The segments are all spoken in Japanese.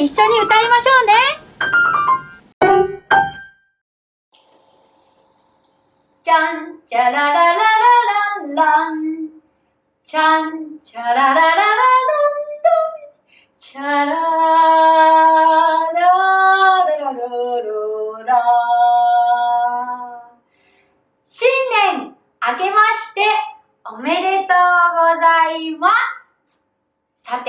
で一緒に歌いましょうね。ちゃんちゃららららららんちゃんちゃらららら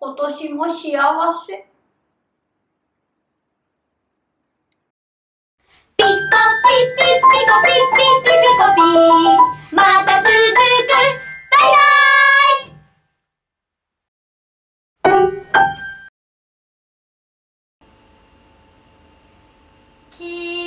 今年も幸せ。ピコピピピコピピピピコピまた続く。バイバイ。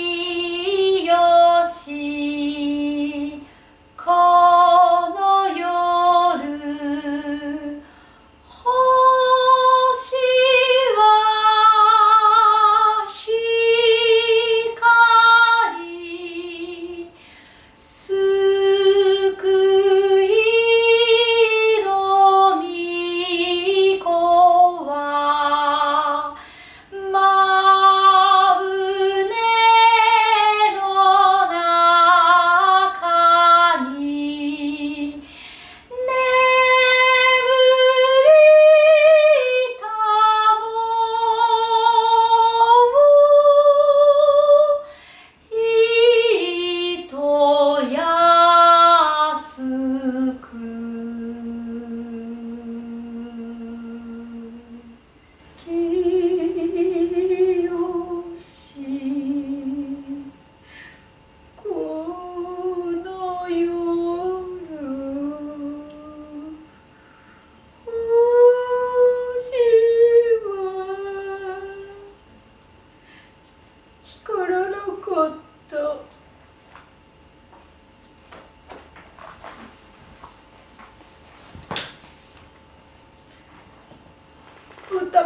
歌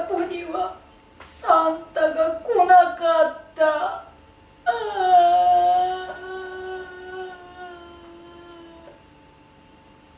子にはサンタが来なかった。